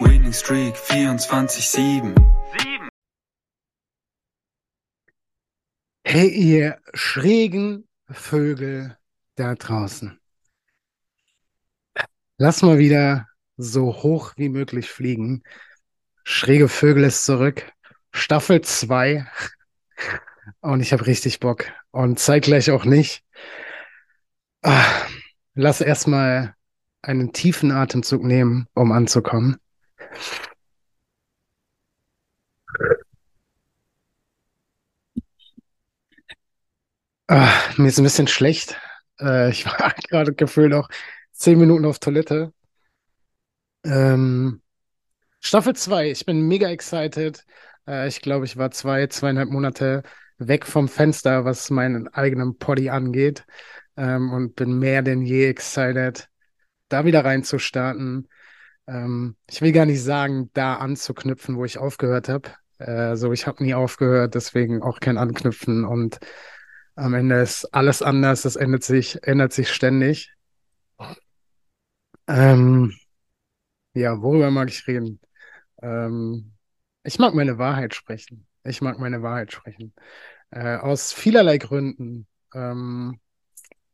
Winning Streak 24-7. Hey, ihr schrägen Vögel da draußen. Lass mal wieder so hoch wie möglich fliegen. Schräge Vögel ist zurück. Staffel 2. Und ich habe richtig Bock. Und zeitgleich auch nicht. Ah, lass erstmal einen tiefen Atemzug nehmen, um anzukommen. Ah, mir ist ein bisschen schlecht. Äh, ich war gerade gefühlt auch zehn Minuten auf Toilette. Ähm, Staffel 2, ich bin mega excited. Äh, ich glaube, ich war zwei, zweieinhalb Monate weg vom Fenster, was meinen eigenen Poddy angeht. Ähm, und bin mehr denn je excited, da wieder reinzustarten. Ähm, ich will gar nicht sagen, da anzuknüpfen, wo ich aufgehört habe. Äh, so, ich habe nie aufgehört, deswegen auch kein Anknüpfen. Und am Ende ist alles anders, es ändert sich, ändert sich ständig. Ähm, ja, worüber mag ich reden? Ähm, ich mag meine Wahrheit sprechen. Ich mag meine Wahrheit sprechen. Äh, aus vielerlei Gründen. Ähm,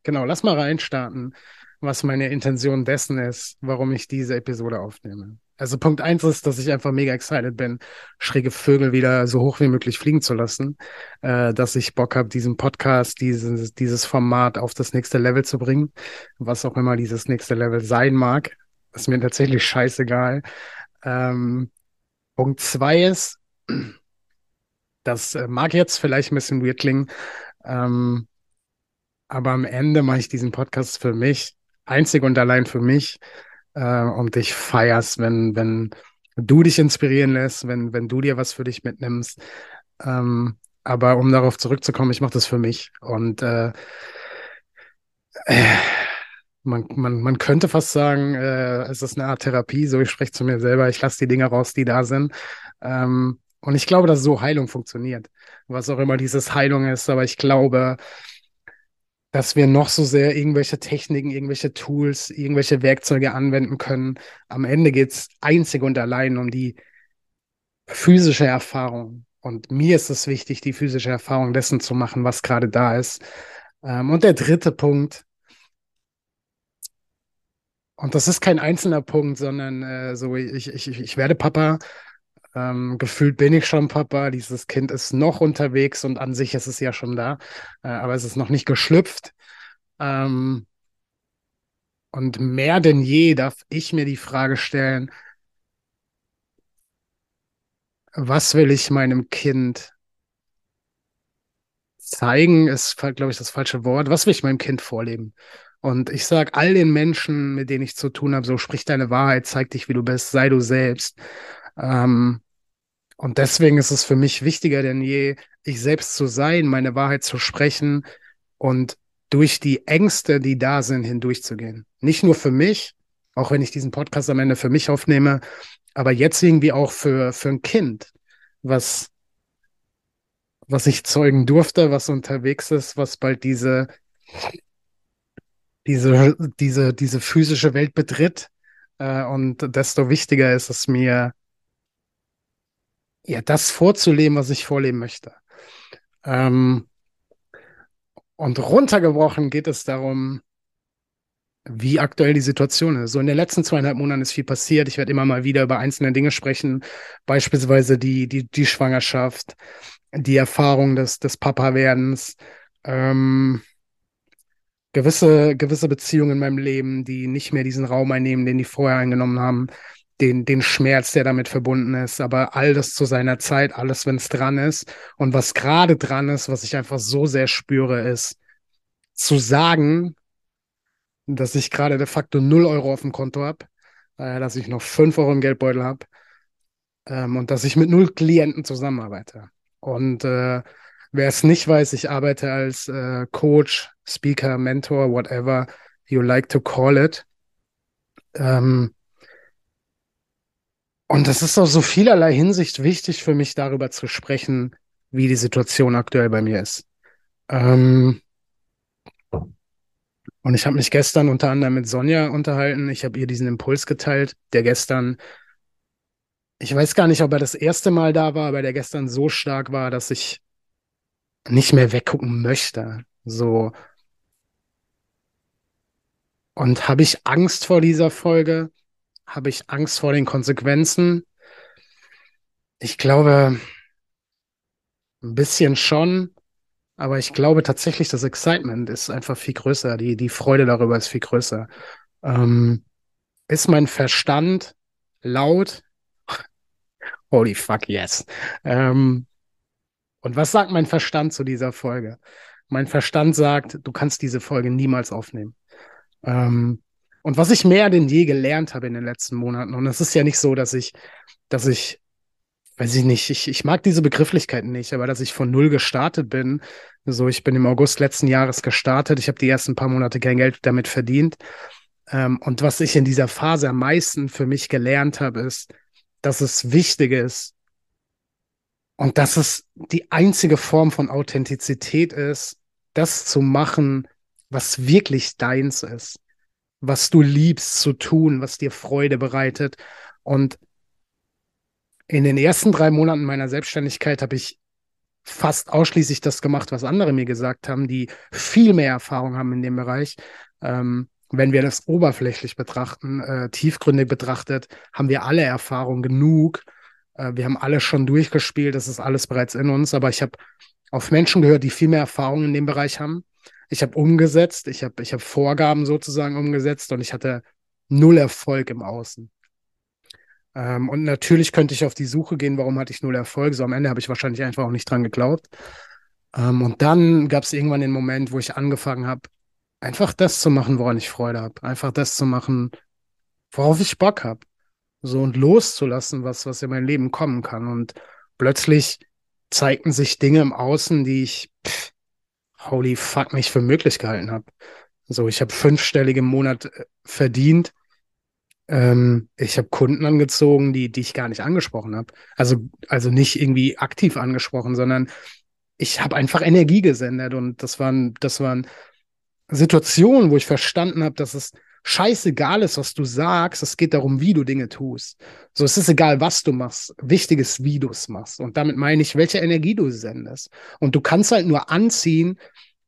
genau, lass mal reinstarten, was meine Intention dessen ist, warum ich diese Episode aufnehme. Also Punkt eins ist, dass ich einfach mega excited bin, schräge Vögel wieder so hoch wie möglich fliegen zu lassen, äh, dass ich Bock habe, diesen Podcast, dieses, dieses Format auf das nächste Level zu bringen, was auch immer dieses nächste Level sein mag. Ist mir tatsächlich scheißegal. Ähm, Punkt zwei ist, das äh, mag jetzt vielleicht ein bisschen weird klingen, ähm, aber am Ende mache ich diesen Podcast für mich, einzig und allein für mich äh, und ich feier's, wenn, wenn du dich inspirieren lässt, wenn, wenn du dir was für dich mitnimmst. Ähm, aber um darauf zurückzukommen, ich mache das für mich und äh, äh, man, man, man könnte fast sagen, äh, es ist eine Art Therapie, so ich spreche zu mir selber, ich lasse die Dinge raus, die da sind. Ähm, und ich glaube, dass so Heilung funktioniert. Was auch immer dieses Heilung ist, aber ich glaube, dass wir noch so sehr irgendwelche Techniken, irgendwelche Tools, irgendwelche Werkzeuge anwenden können. Am Ende geht es einzig und allein um die physische Erfahrung. Und mir ist es wichtig, die physische Erfahrung dessen zu machen, was gerade da ist. Ähm, und der dritte Punkt, und das ist kein einzelner Punkt, sondern äh, so, ich, ich, ich werde Papa. Ähm, gefühlt bin ich schon Papa. Dieses Kind ist noch unterwegs und an sich ist es ja schon da, äh, aber es ist noch nicht geschlüpft. Ähm, und mehr denn je darf ich mir die Frage stellen, was will ich meinem Kind zeigen, ist, glaube ich, das falsche Wort. Was will ich meinem Kind vorleben? Und ich sage all den Menschen, mit denen ich zu tun habe, so sprich deine Wahrheit, zeig dich, wie du bist, sei du selbst. Ähm, und deswegen ist es für mich wichtiger denn je, ich selbst zu sein, meine Wahrheit zu sprechen und durch die Ängste, die da sind, hindurchzugehen. Nicht nur für mich, auch wenn ich diesen Podcast am Ende für mich aufnehme, aber jetzt irgendwie auch für, für ein Kind, was, was ich zeugen durfte, was unterwegs ist, was bald diese diese, diese, diese physische Welt betritt. Äh, und desto wichtiger ist es mir, ja, das vorzuleben, was ich vorleben möchte. Ähm, und runtergebrochen geht es darum, wie aktuell die Situation ist. So in den letzten zweieinhalb Monaten ist viel passiert. Ich werde immer mal wieder über einzelne Dinge sprechen, beispielsweise die, die, die Schwangerschaft, die Erfahrung des, des Papa-Werdens, ähm, gewisse, gewisse Beziehungen in meinem Leben, die nicht mehr diesen Raum einnehmen, den die vorher eingenommen haben, den, den Schmerz, der damit verbunden ist, aber all das zu seiner Zeit, alles, wenn es dran ist. Und was gerade dran ist, was ich einfach so sehr spüre, ist zu sagen, dass ich gerade de facto 0 Euro auf dem Konto habe, äh, dass ich noch 5 Euro im Geldbeutel habe ähm, und dass ich mit null Klienten zusammenarbeite. Und äh, wer es nicht weiß, ich arbeite als äh, Coach, Speaker, Mentor, whatever you like to call it. Ähm, und es ist aus so vielerlei Hinsicht wichtig für mich, darüber zu sprechen, wie die Situation aktuell bei mir ist. Ähm, und ich habe mich gestern unter anderem mit Sonja unterhalten. Ich habe ihr diesen Impuls geteilt, der gestern, ich weiß gar nicht, ob er das erste Mal da war, aber der gestern so stark war, dass ich nicht mehr weggucken möchte. So. Und habe ich Angst vor dieser Folge? Habe ich Angst vor den Konsequenzen? Ich glaube, ein bisschen schon. Aber ich glaube tatsächlich, das Excitement ist einfach viel größer. Die, die Freude darüber ist viel größer. Ähm, ist mein Verstand laut? Holy fuck, yes. Ähm, und was sagt mein Verstand zu dieser Folge? Mein Verstand sagt, du kannst diese Folge niemals aufnehmen. Ähm, und was ich mehr denn je gelernt habe in den letzten Monaten, und es ist ja nicht so, dass ich, dass ich weiß ich nicht, ich, ich mag diese Begrifflichkeiten nicht, aber dass ich von null gestartet bin, so ich bin im August letzten Jahres gestartet, ich habe die ersten paar Monate kein Geld damit verdient. Ähm, und was ich in dieser Phase am meisten für mich gelernt habe, ist, dass es wichtig ist und dass es die einzige Form von Authentizität ist, das zu machen, was wirklich deins ist, was du liebst zu tun, was dir Freude bereitet. Und in den ersten drei Monaten meiner Selbstständigkeit habe ich fast ausschließlich das gemacht, was andere mir gesagt haben, die viel mehr Erfahrung haben in dem Bereich. Ähm, wenn wir das oberflächlich betrachten, äh, tiefgründig betrachtet, haben wir alle Erfahrung genug. Äh, wir haben alle schon durchgespielt, das ist alles bereits in uns. Aber ich habe auf Menschen gehört, die viel mehr Erfahrung in dem Bereich haben. Ich habe umgesetzt, ich habe ich hab Vorgaben sozusagen umgesetzt und ich hatte null Erfolg im Außen. Ähm, und natürlich könnte ich auf die Suche gehen, warum hatte ich null Erfolg. So am Ende habe ich wahrscheinlich einfach auch nicht dran geglaubt. Ähm, und dann gab es irgendwann den Moment, wo ich angefangen habe, einfach das zu machen, woran ich Freude habe. Einfach das zu machen, worauf ich Bock habe. So und loszulassen, was, was in mein Leben kommen kann. Und plötzlich zeigten sich Dinge im Außen, die ich, pff, holy fuck, nicht für möglich gehalten habe. So, ich habe fünfstellige im Monat äh, verdient ähm, ich habe Kunden angezogen, die, die ich gar nicht angesprochen habe. Also, also nicht irgendwie aktiv angesprochen, sondern ich habe einfach Energie gesendet und das waren, das waren Situationen, wo ich verstanden habe, dass es scheißegal ist, was du sagst. Es geht darum, wie du Dinge tust. So, es ist egal, was du machst. Wichtig ist, wie du es machst. Und damit meine ich, welche Energie du sendest. Und du kannst halt nur anziehen,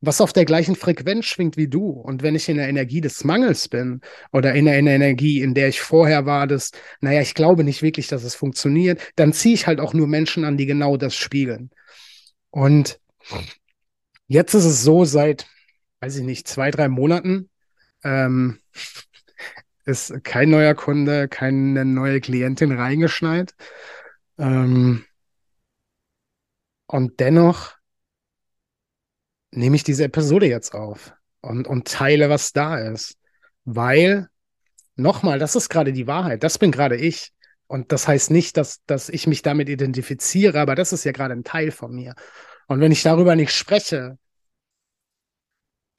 was auf der gleichen Frequenz schwingt wie du. Und wenn ich in der Energie des Mangels bin oder in der, Energie, in der ich vorher war, dass, naja, ich glaube nicht wirklich, dass es funktioniert, dann ziehe ich halt auch nur Menschen an, die genau das spiegeln. Und jetzt ist es so, seit, weiß ich nicht, zwei, drei Monaten, ähm, ist kein neuer Kunde, keine neue Klientin reingeschneit. Ähm, und dennoch nehme ich diese Episode jetzt auf und, und teile, was da ist. Weil, nochmal, das ist gerade die Wahrheit. Das bin gerade ich. Und das heißt nicht, dass, dass ich mich damit identifiziere, aber das ist ja gerade ein Teil von mir. Und wenn ich darüber nicht spreche,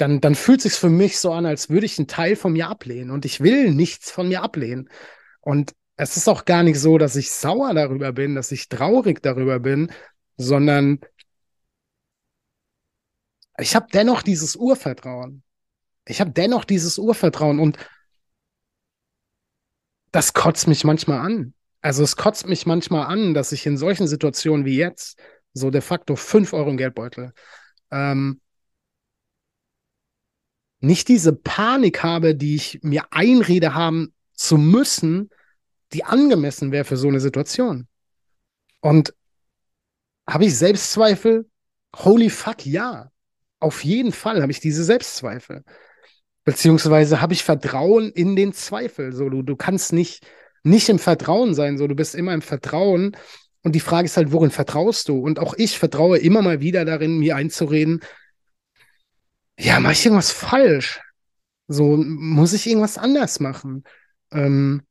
dann, dann fühlt sich für mich so an, als würde ich einen Teil von mir ablehnen. Und ich will nichts von mir ablehnen. Und es ist auch gar nicht so, dass ich sauer darüber bin, dass ich traurig darüber bin, sondern ich habe dennoch dieses Urvertrauen. Ich habe dennoch dieses Urvertrauen und das kotzt mich manchmal an. Also es kotzt mich manchmal an, dass ich in solchen Situationen wie jetzt so de facto fünf Euro im Geldbeutel ähm, nicht diese Panik habe, die ich mir einrede haben zu müssen, die angemessen wäre für so eine Situation. Und habe ich Selbstzweifel? Holy fuck, ja. Auf jeden Fall habe ich diese Selbstzweifel. Beziehungsweise habe ich Vertrauen in den Zweifel. So, du, du kannst nicht, nicht im Vertrauen sein. So, du bist immer im Vertrauen. Und die Frage ist halt, worin vertraust du? Und auch ich vertraue immer mal wieder darin, mir einzureden, ja, mache ich irgendwas falsch? So, muss ich irgendwas anders machen? Ähm,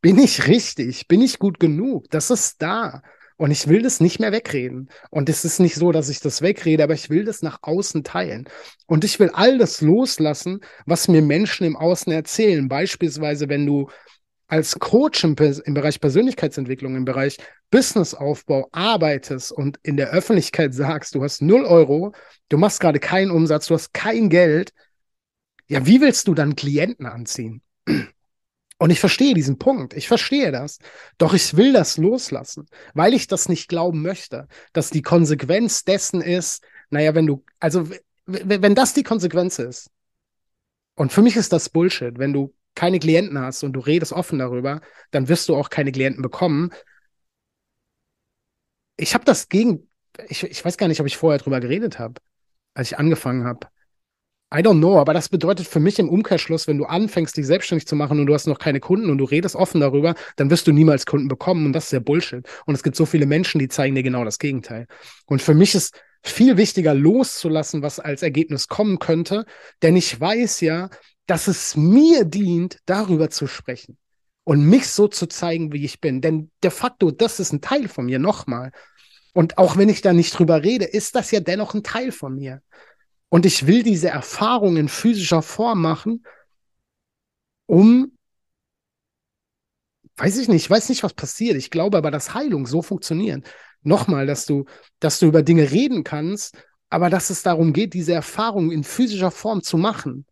bin ich richtig? Bin ich gut genug? Das ist da. Und ich will das nicht mehr wegreden. Und es ist nicht so, dass ich das wegrede, aber ich will das nach außen teilen. Und ich will all das loslassen, was mir Menschen im Außen erzählen. Beispielsweise, wenn du als Coach im, im, Bereich Persönlichkeitsentwicklung, im Bereich Businessaufbau arbeitest und in der Öffentlichkeit sagst, du hast 0 Euro, du machst gerade keinen Umsatz, du hast kein Geld, ja, wie willst du dann Klienten anziehen? Und ich verstehe diesen Punkt, ich verstehe das. Doch ich will das loslassen, weil ich das nicht glauben möchte, dass die Konsequenz dessen ist, naja, wenn du, also wenn das die Konsequenz ist, und für mich ist das Bullshit, wenn du keine Klienten hast und du redest offen darüber, dann wirst du auch keine Klienten bekommen. Ich habe das gegen, ich, ich weiß gar nicht, ob ich vorher drüber geredet habe, als ich angefangen habe. I don't know, aber das bedeutet für mich im Umkehrschluss, wenn du anfängst, dich selbstständig zu machen und du hast noch keine Kunden und du redest offen darüber, dann wirst du niemals Kunden bekommen und das ist ja Bullshit. Und es gibt so viele Menschen, die zeigen dir genau das Gegenteil. Und für mich ist viel wichtiger loszulassen, was als Ergebnis kommen könnte, denn ich weiß ja, dass es mir dient, darüber zu sprechen und mich so zu zeigen, wie ich bin. Denn de facto, das ist ein Teil von mir, nochmal. Und auch wenn ich da nicht drüber rede, ist das ja dennoch ein Teil von mir. Und ich will diese Erfahrung in physischer Form machen, um, weiß ich nicht, ich weiß nicht, was passiert. Ich glaube aber, dass Heilung so funktioniert. Nochmal, dass du, dass du über Dinge reden kannst, aber dass es darum geht, diese Erfahrung in physischer Form zu machen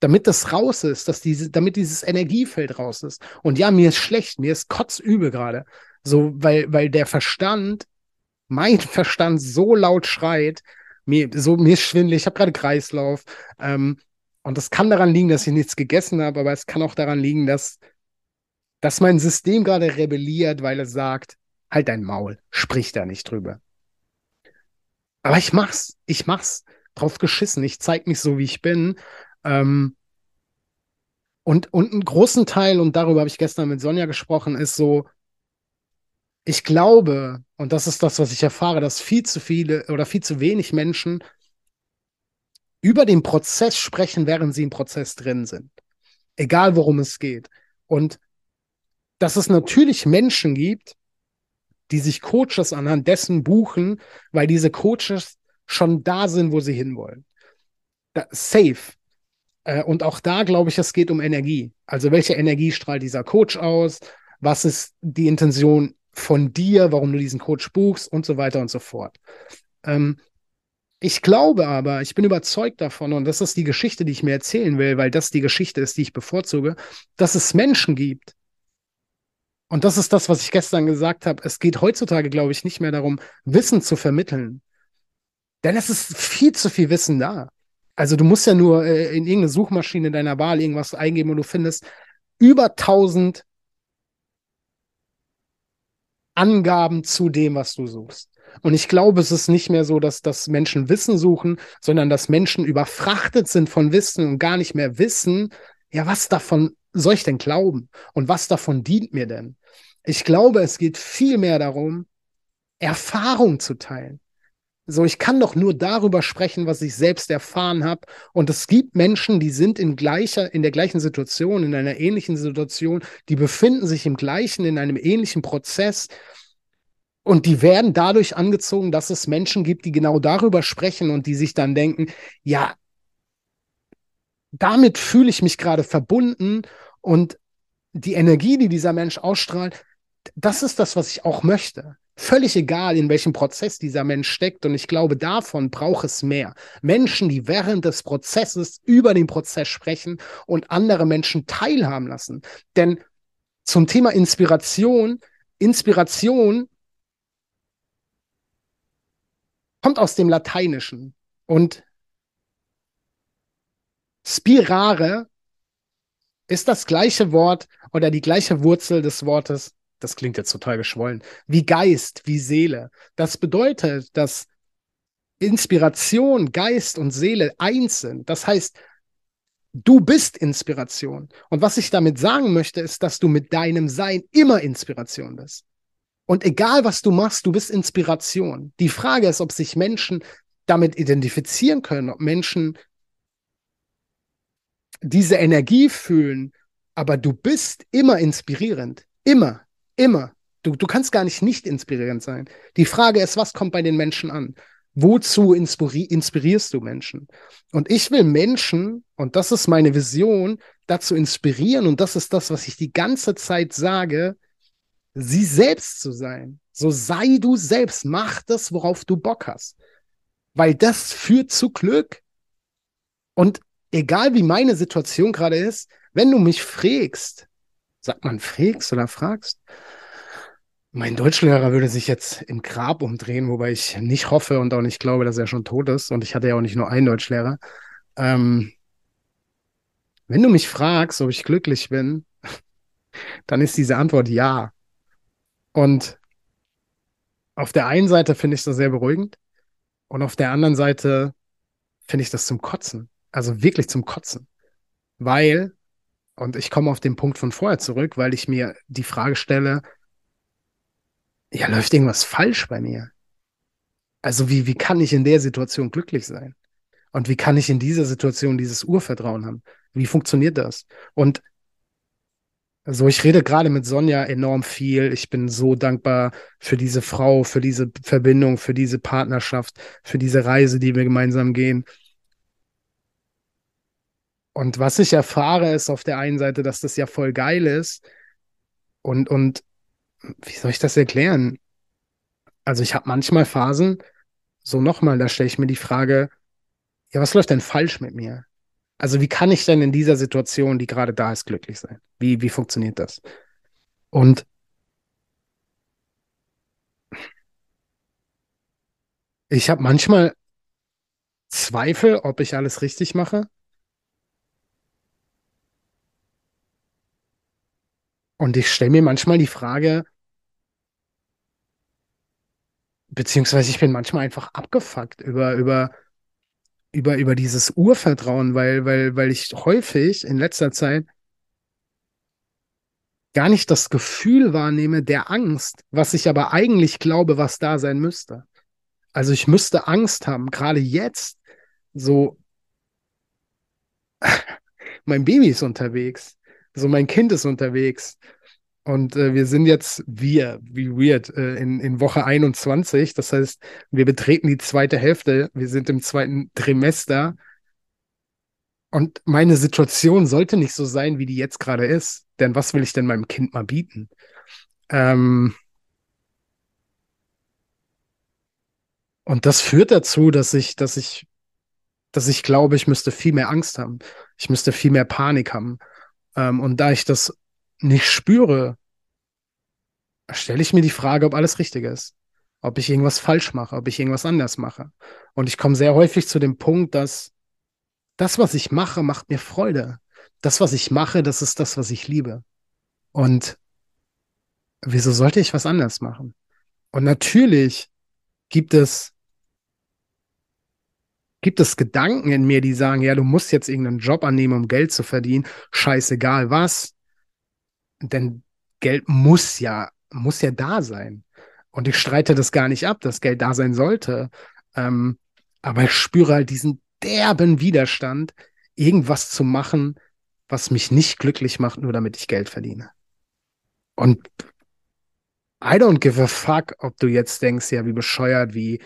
damit das raus ist, dass diese, damit dieses Energiefeld raus ist. Und ja, mir ist schlecht, mir ist kotzübel gerade. So, weil, weil der Verstand, mein Verstand so laut schreit, mir, so, mir ist schwindelig, ich habe gerade Kreislauf. Ähm, und das kann daran liegen, dass ich nichts gegessen habe, aber es kann auch daran liegen, dass, dass mein System gerade rebelliert, weil es sagt, halt dein Maul, sprich da nicht drüber. Aber ich mach's, ich mach's. Drauf geschissen, ich zeig mich so, wie ich bin. Ähm, und, und einen großen Teil, und darüber habe ich gestern mit Sonja gesprochen, ist so, ich glaube, und das ist das, was ich erfahre, dass viel zu viele oder viel zu wenig Menschen über den Prozess sprechen, während sie im Prozess drin sind. Egal worum es geht. Und dass es natürlich Menschen gibt, die sich Coaches anhand dessen buchen, weil diese Coaches schon da sind, wo sie hinwollen. Da, safe. Äh, und auch da glaube ich, es geht um Energie. Also welche Energie strahlt dieser Coach aus? Was ist die Intention von dir, warum du diesen Coach buchst und so weiter und so fort. Ähm, ich glaube aber, ich bin überzeugt davon, und das ist die Geschichte, die ich mir erzählen will, weil das die Geschichte ist, die ich bevorzuge, dass es Menschen gibt. Und das ist das, was ich gestern gesagt habe. Es geht heutzutage, glaube ich, nicht mehr darum, Wissen zu vermitteln. Denn es ist viel zu viel Wissen da. Also du musst ja nur äh, in irgendeine Suchmaschine deiner Wahl irgendwas eingeben und du findest über 1000 Angaben zu dem, was du suchst. Und ich glaube, es ist nicht mehr so, dass, dass Menschen Wissen suchen, sondern dass Menschen überfrachtet sind von Wissen und gar nicht mehr wissen, ja, was davon soll ich denn glauben? Und was davon dient mir denn? Ich glaube, es geht viel mehr darum, Erfahrung zu teilen. So, ich kann doch nur darüber sprechen, was ich selbst erfahren habe. Und es gibt Menschen, die sind in gleicher, in der gleichen Situation, in einer ähnlichen Situation, die befinden sich im gleichen, in einem ähnlichen Prozess. Und die werden dadurch angezogen, dass es Menschen gibt, die genau darüber sprechen und die sich dann denken, ja, damit fühle ich mich gerade verbunden und die Energie, die dieser Mensch ausstrahlt, das ist das, was ich auch möchte. Völlig egal, in welchem Prozess dieser Mensch steckt. Und ich glaube, davon braucht es mehr. Menschen, die während des Prozesses über den Prozess sprechen und andere Menschen teilhaben lassen. Denn zum Thema Inspiration, Inspiration kommt aus dem Lateinischen. Und Spirare ist das gleiche Wort oder die gleiche Wurzel des Wortes, das klingt jetzt total geschwollen, wie Geist, wie Seele. Das bedeutet, dass Inspiration, Geist und Seele eins sind. Das heißt, du bist Inspiration. Und was ich damit sagen möchte, ist, dass du mit deinem Sein immer Inspiration bist. Und egal, was du machst, du bist Inspiration. Die Frage ist, ob sich Menschen damit identifizieren können, ob Menschen diese Energie fühlen, aber du bist immer inspirierend. Immer, immer. Du, du kannst gar nicht nicht inspirierend sein. Die Frage ist, was kommt bei den Menschen an? Wozu inspiri inspirierst du Menschen? Und ich will Menschen, und das ist meine Vision, dazu inspirieren, und das ist das, was ich die ganze Zeit sage, sie selbst zu sein. So sei du selbst, mach das, worauf du Bock hast. Weil das führt zu Glück. Und egal wie meine Situation gerade ist, wenn du mich frägst, sagt man frägst oder fragst, mein Deutschlehrer würde sich jetzt im Grab umdrehen, wobei ich nicht hoffe und auch nicht glaube, dass er schon tot ist. Und ich hatte ja auch nicht nur einen Deutschlehrer. Ähm, wenn du mich fragst, ob ich glücklich bin, dann ist diese Antwort ja. Und auf der einen Seite finde ich das sehr beruhigend und auf der anderen Seite finde ich das zum Kotzen. Also wirklich zum Kotzen. Weil, und ich komme auf den Punkt von vorher zurück, weil ich mir die Frage stelle, ja, läuft irgendwas falsch bei mir? Also wie, wie kann ich in der Situation glücklich sein? Und wie kann ich in dieser Situation dieses Urvertrauen haben? Wie funktioniert das? Und also ich rede gerade mit Sonja enorm viel. Ich bin so dankbar für diese Frau, für diese Verbindung, für diese Partnerschaft, für diese Reise, die wir gemeinsam gehen. Und was ich erfahre, ist auf der einen Seite, dass das ja voll geil ist. Und, und wie soll ich das erklären? Also ich habe manchmal Phasen, so nochmal, da stelle ich mir die Frage, ja, was läuft denn falsch mit mir? Also wie kann ich denn in dieser Situation, die gerade da ist, glücklich sein? Wie, wie funktioniert das? Und ich habe manchmal Zweifel, ob ich alles richtig mache. Und ich stelle mir manchmal die Frage, beziehungsweise ich bin manchmal einfach abgefuckt über, über, über, über dieses Urvertrauen, weil, weil, weil ich häufig in letzter Zeit gar nicht das Gefühl wahrnehme der Angst, was ich aber eigentlich glaube, was da sein müsste. Also ich müsste Angst haben, gerade jetzt, so, mein Baby ist unterwegs, so mein Kind ist unterwegs. Und äh, wir sind jetzt, wir, wie weird, äh, in, in Woche 21. Das heißt, wir betreten die zweite Hälfte. Wir sind im zweiten Trimester. Und meine Situation sollte nicht so sein, wie die jetzt gerade ist. Denn was will ich denn meinem Kind mal bieten? Ähm und das führt dazu, dass ich, dass ich, dass ich glaube, ich müsste viel mehr Angst haben. Ich müsste viel mehr Panik haben. Ähm, und da ich das nicht spüre, stelle ich mir die Frage, ob alles richtig ist. Ob ich irgendwas falsch mache, ob ich irgendwas anders mache. Und ich komme sehr häufig zu dem Punkt, dass das, was ich mache, macht mir Freude. Das, was ich mache, das ist das, was ich liebe. Und wieso sollte ich was anders machen? Und natürlich gibt es gibt es Gedanken in mir, die sagen, ja, du musst jetzt irgendeinen Job annehmen, um Geld zu verdienen, scheißegal was. Denn Geld muss ja, muss ja da sein. Und ich streite das gar nicht ab, dass Geld da sein sollte. Ähm, aber ich spüre halt diesen derben Widerstand, irgendwas zu machen, was mich nicht glücklich macht, nur damit ich Geld verdiene. Und I don't give a fuck, ob du jetzt denkst, ja, wie bescheuert, wie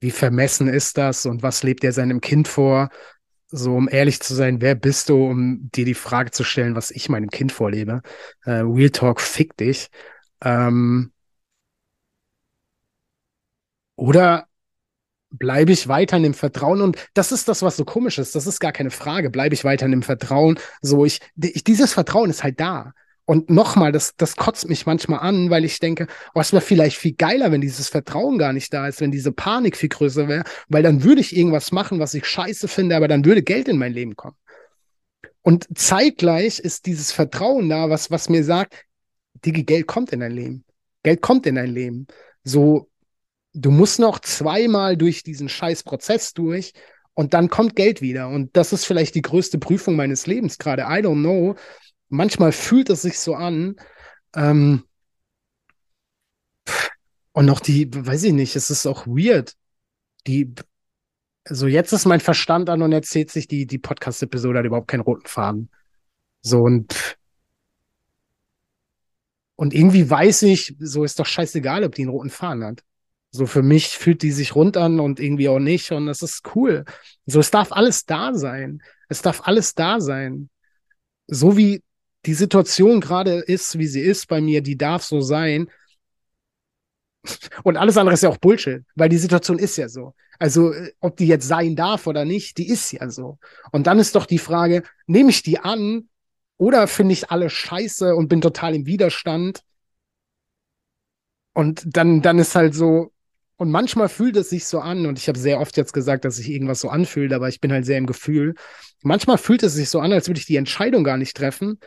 wie vermessen ist das und was lebt er seinem Kind vor? So, um ehrlich zu sein, wer bist du, um dir die Frage zu stellen, was ich meinem Kind vorlebe? Äh, Real Talk, fick dich. Ähm, oder bleibe ich weiterhin im Vertrauen? Und das ist das, was so komisch ist. Das ist gar keine Frage. Bleibe ich weiterhin im Vertrauen? So, ich, ich dieses Vertrauen ist halt da. Und nochmal, das, das kotzt mich manchmal an, weil ich denke, oh, wäre vielleicht viel geiler, wenn dieses Vertrauen gar nicht da ist, wenn diese Panik viel größer wäre, weil dann würde ich irgendwas machen, was ich scheiße finde, aber dann würde Geld in mein Leben kommen. Und zeitgleich ist dieses Vertrauen da, was, was mir sagt, Digi, Geld kommt in dein Leben. Geld kommt in dein Leben. So, du musst noch zweimal durch diesen scheiß Prozess durch und dann kommt Geld wieder. Und das ist vielleicht die größte Prüfung meines Lebens gerade. I don't know. Manchmal fühlt es sich so an. Ähm, und noch die, weiß ich nicht, es ist auch weird. Die, also jetzt ist mein Verstand an und erzählt sich, die, die Podcast-Episode hat überhaupt keinen roten Faden. So und und irgendwie weiß ich, so ist doch scheißegal, ob die einen roten Faden hat. So für mich fühlt die sich rund an und irgendwie auch nicht und das ist cool. So es darf alles da sein. Es darf alles da sein. So wie die Situation gerade ist, wie sie ist bei mir, die darf so sein. Und alles andere ist ja auch Bullshit, weil die Situation ist ja so. Also, äh, ob die jetzt sein darf oder nicht, die ist ja so. Und dann ist doch die Frage, nehme ich die an oder finde ich alle scheiße und bin total im Widerstand? Und dann, dann ist halt so, und manchmal fühlt es sich so an, und ich habe sehr oft jetzt gesagt, dass sich irgendwas so anfühlt, aber ich bin halt sehr im Gefühl. Manchmal fühlt es sich so an, als würde ich die Entscheidung gar nicht treffen,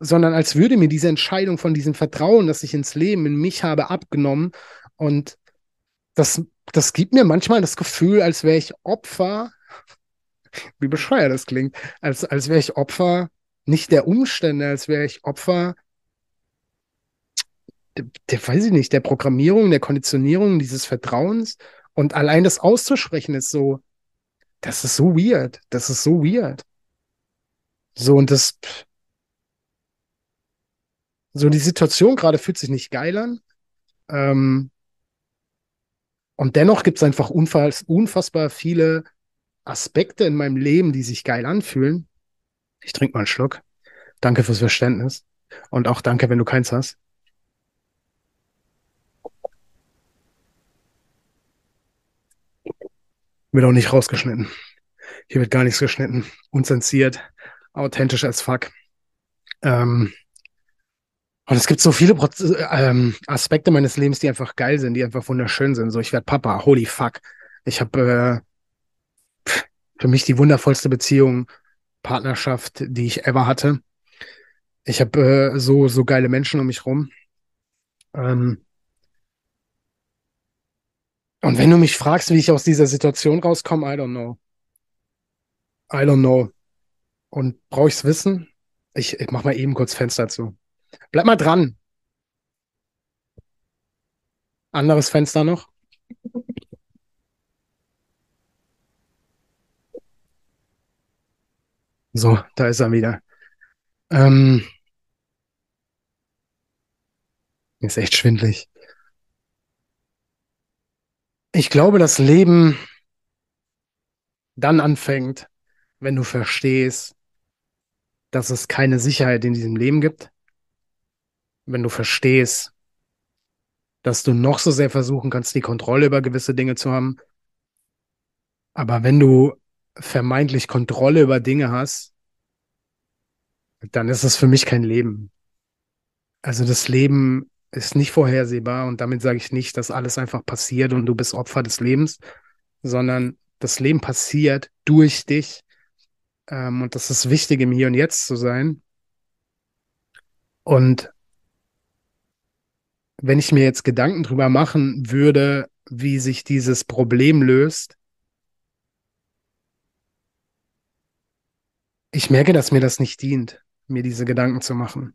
sondern als würde mir diese Entscheidung von diesem Vertrauen, das ich ins Leben, in mich habe, abgenommen. Und das, das gibt mir manchmal das Gefühl, als wäre ich Opfer, wie bescheuert das klingt, als, als wäre ich Opfer nicht der Umstände, als wäre ich Opfer der, der, weiß ich nicht, der Programmierung, der Konditionierung, dieses Vertrauens. Und allein das auszusprechen ist so, das ist so weird. Das ist so weird. So, und das, so die Situation gerade fühlt sich nicht geil an. Ähm, und dennoch gibt es einfach unfass, unfassbar viele Aspekte in meinem Leben, die sich geil anfühlen. Ich trinke mal einen Schluck. Danke fürs Verständnis. Und auch danke, wenn du keins hast. Wird auch nicht rausgeschnitten. Hier wird gar nichts geschnitten. Unzensiert. Authentisch als fuck. Ähm, und es gibt so viele Proz ähm, Aspekte meines Lebens, die einfach geil sind, die einfach wunderschön sind. So, ich werde Papa, holy fuck. Ich habe äh, für mich die wundervollste Beziehung, Partnerschaft, die ich ever hatte. Ich habe äh, so, so geile Menschen um mich rum. Ähm, und wenn du mich fragst, wie ich aus dieser Situation rauskomme, I don't know. I don't know. Und brauche ich's wissen? Ich, ich mach mal eben kurz Fenster zu. Bleib mal dran. Anderes Fenster noch. So, da ist er wieder. Ähm, ist echt schwindlig. Ich glaube, das Leben dann anfängt, wenn du verstehst, dass es keine Sicherheit in diesem Leben gibt. Wenn du verstehst, dass du noch so sehr versuchen kannst, die Kontrolle über gewisse Dinge zu haben. Aber wenn du vermeintlich Kontrolle über Dinge hast, dann ist es für mich kein Leben. Also das Leben ist nicht vorhersehbar und damit sage ich nicht, dass alles einfach passiert und du bist Opfer des Lebens, sondern das Leben passiert durch dich ähm, und das ist wichtig, im Hier und Jetzt zu sein. Und wenn ich mir jetzt Gedanken drüber machen würde, wie sich dieses Problem löst, ich merke, dass mir das nicht dient, mir diese Gedanken zu machen.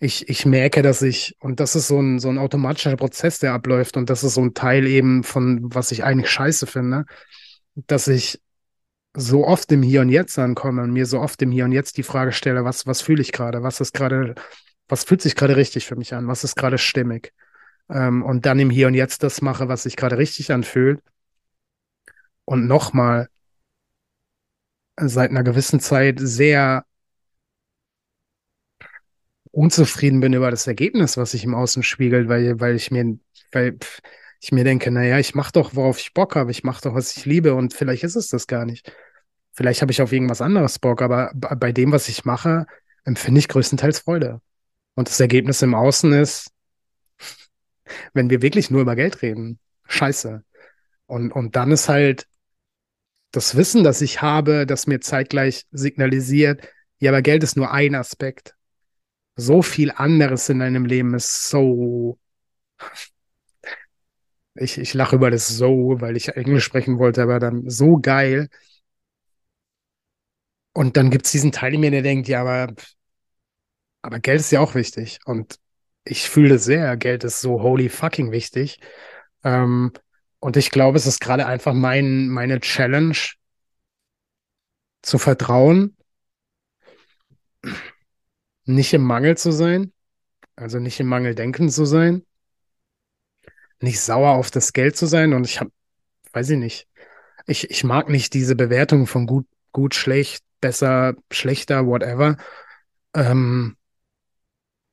Ich, ich merke, dass ich, und das ist so ein, so ein automatischer Prozess, der abläuft, und das ist so ein Teil eben von, was ich eigentlich scheiße finde, dass ich so oft im Hier und Jetzt ankomme und mir so oft im Hier und Jetzt die Frage stelle, was, was fühle ich gerade, was ist gerade, was fühlt sich gerade richtig für mich an, was ist gerade stimmig. Ähm, und dann im Hier und Jetzt das mache, was sich gerade richtig anfühlt. Und nochmal, seit einer gewissen Zeit sehr unzufrieden bin über das Ergebnis, was sich im Außen spiegelt, weil, weil ich mir, weil ich mir denke, naja, ich mache doch, worauf ich Bock habe, ich mache doch, was ich liebe und vielleicht ist es das gar nicht. Vielleicht habe ich auf irgendwas anderes Bock, aber bei dem, was ich mache, empfinde ich größtenteils Freude. Und das Ergebnis im Außen ist, wenn wir wirklich nur über Geld reden, scheiße. Und, und dann ist halt das Wissen, das ich habe, das mir zeitgleich signalisiert, ja, aber Geld ist nur ein Aspekt. So viel anderes in deinem Leben ist so. Ich, ich lache über das so, weil ich Englisch sprechen wollte, aber dann so geil. Und dann gibt es diesen Teil in mir, der denkt, ja, aber, aber Geld ist ja auch wichtig. Und ich fühle sehr, Geld ist so holy fucking wichtig. Ähm, und ich glaube, es ist gerade einfach mein, meine Challenge, zu vertrauen, nicht im Mangel zu sein, also nicht im Mangel denken zu sein, nicht sauer auf das Geld zu sein. Und ich habe, weiß ich nicht, ich, ich mag nicht diese Bewertung von gut, gut, schlecht, besser, schlechter, whatever. Ähm,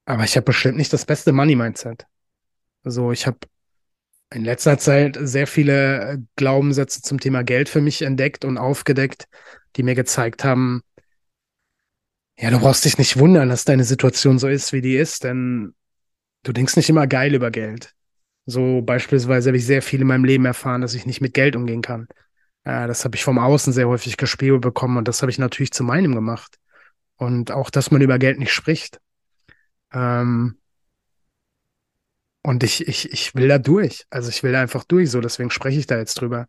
aber ich habe bestimmt nicht das beste Money-Mindset. Also ich habe in letzter Zeit sehr viele Glaubenssätze zum Thema Geld für mich entdeckt und aufgedeckt, die mir gezeigt haben, ja, du brauchst dich nicht wundern, dass deine Situation so ist, wie die ist, denn du denkst nicht immer geil über Geld. So beispielsweise habe ich sehr viel in meinem Leben erfahren, dass ich nicht mit Geld umgehen kann. Äh, das habe ich vom Außen sehr häufig gespielt bekommen und das habe ich natürlich zu meinem gemacht. Und auch, dass man über Geld nicht spricht. Ähm, und ich, ich, ich will da durch. Also ich will da einfach durch, so deswegen spreche ich da jetzt drüber.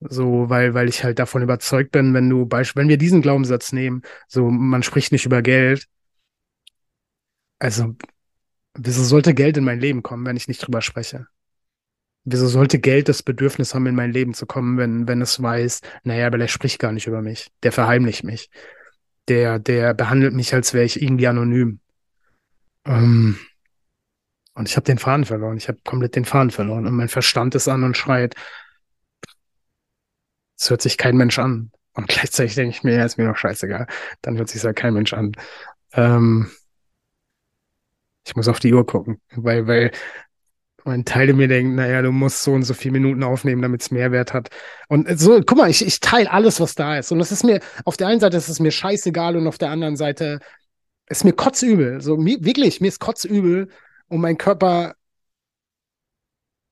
So, weil, weil ich halt davon überzeugt bin, wenn du, wenn wir diesen Glaubenssatz nehmen, so, man spricht nicht über Geld. Also, wieso sollte Geld in mein Leben kommen, wenn ich nicht drüber spreche? Wieso sollte Geld das Bedürfnis haben, in mein Leben zu kommen, wenn, wenn es weiß, naja, aber der spricht gar nicht über mich. Der verheimlicht mich. Der, der behandelt mich, als wäre ich irgendwie anonym. Ähm, und ich habe den Faden verloren. Ich habe komplett den Faden verloren. Und mein Verstand ist an und schreit, es hört sich kein Mensch an. Und gleichzeitig denke ich mir, ja, ist mir doch scheißegal. Dann hört sich ja kein Mensch an. Ähm, ich muss auf die Uhr gucken, weil, weil ein Teil mir denkt, naja, du musst so und so viele Minuten aufnehmen, damit es Mehrwert hat. Und so, guck mal, ich, ich teile alles, was da ist. Und das ist mir, auf der einen Seite ist es mir scheißegal und auf der anderen Seite ist mir kotzübel. So, mir, wirklich, mir ist kotzübel. Und mein Körper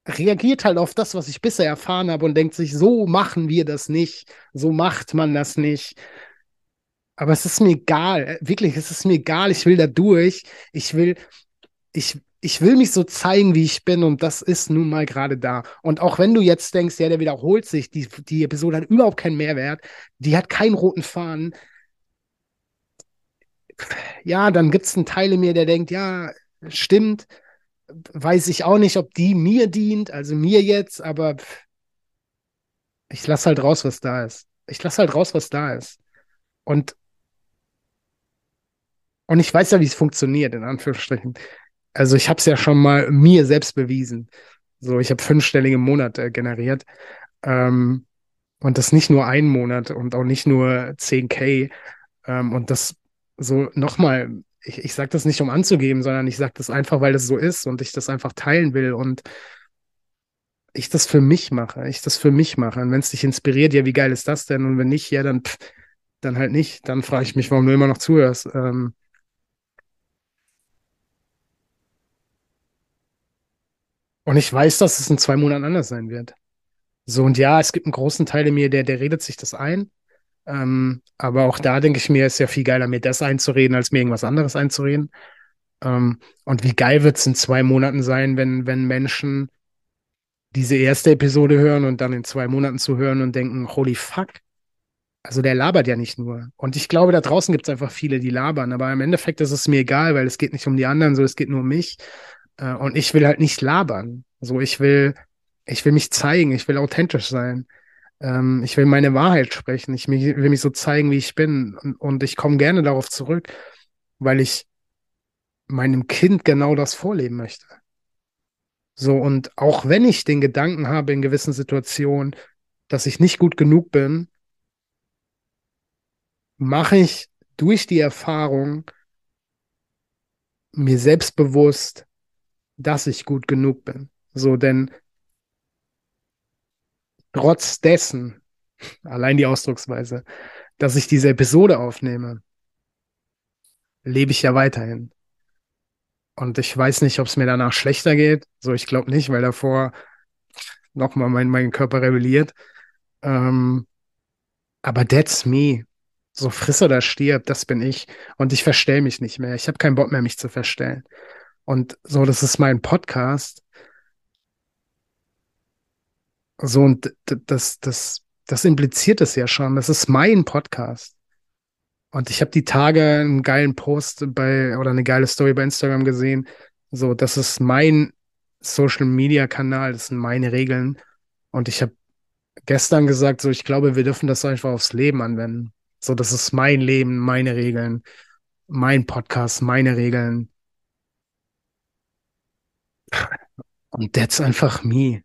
reagiert halt auf das, was ich bisher erfahren habe und denkt sich, so machen wir das nicht, so macht man das nicht. Aber es ist mir egal, äh, wirklich, es ist mir egal, ich will da durch, ich will, ich, ich will mich so zeigen, wie ich bin. Und das ist nun mal gerade da. Und auch wenn du jetzt denkst, ja, der wiederholt sich, die, die Episode hat überhaupt keinen Mehrwert, die hat keinen roten Faden, ja, dann gibt es einen Teil in mir, der denkt, ja, stimmt, weiß ich auch nicht, ob die mir dient, also mir jetzt, aber ich lasse halt raus, was da ist. Ich lasse halt raus, was da ist. Und, und ich weiß ja, wie es funktioniert, in Anführungsstrichen. Also ich habe es ja schon mal mir selbst bewiesen. So, ich habe fünfstellige Monate generiert. Ähm, und das nicht nur ein Monat und auch nicht nur 10k. Ähm, und das so nochmal, ich, ich sage das nicht, um anzugeben, sondern ich sage das einfach, weil das so ist und ich das einfach teilen will und ich das für mich mache, ich das für mich mache. Und wenn es dich inspiriert, ja, wie geil ist das denn? Und wenn nicht, ja, dann, pff, dann halt nicht. Dann frage ich mich, warum du immer noch zuhörst. Ähm, und ich weiß, dass es in zwei Monaten anders sein wird. So, und ja, es gibt einen großen Teil in mir, der, der redet sich das ein. Ähm, aber auch da denke ich mir, ist ja viel geiler, mir das einzureden, als mir irgendwas anderes einzureden. Ähm, und wie geil wird es in zwei Monaten sein, wenn, wenn Menschen diese erste Episode hören und dann in zwei Monaten zu hören und denken, holy fuck. Also der labert ja nicht nur. Und ich glaube, da draußen gibt es einfach viele, die labern. Aber im Endeffekt ist es mir egal, weil es geht nicht um die anderen, so es geht nur um mich. Äh, und ich will halt nicht labern. So, ich will, ich will mich zeigen, ich will authentisch sein. Ähm, ich will meine Wahrheit sprechen. Ich will mich so zeigen, wie ich bin. Und, und ich komme gerne darauf zurück, weil ich meinem Kind genau das vorleben möchte. So, und auch wenn ich den Gedanken habe in gewissen Situationen, dass ich nicht gut genug bin, mache ich durch die Erfahrung mir selbstbewusst, dass ich gut genug bin. So, denn trotz dessen, allein die Ausdrucksweise, dass ich diese Episode aufnehme, lebe ich ja weiterhin. Und ich weiß nicht, ob es mir danach schlechter geht. So, ich glaube nicht, weil davor nochmal mein, mein Körper rebelliert. Ähm, Aber that's me. So friss oder stirb, das bin ich. Und ich verstell mich nicht mehr. Ich habe keinen Bock mehr, mich zu verstellen. Und so, das ist mein Podcast. So, und das, das, das impliziert es ja schon. Das ist mein Podcast. Und ich habe die Tage einen geilen Post bei oder eine geile Story bei Instagram gesehen. So, das ist mein Social Media Kanal, das sind meine Regeln. Und ich habe gestern gesagt, so, ich glaube, wir dürfen das einfach aufs Leben anwenden. So, das ist mein Leben, meine Regeln, mein Podcast, meine Regeln. Und that's einfach me.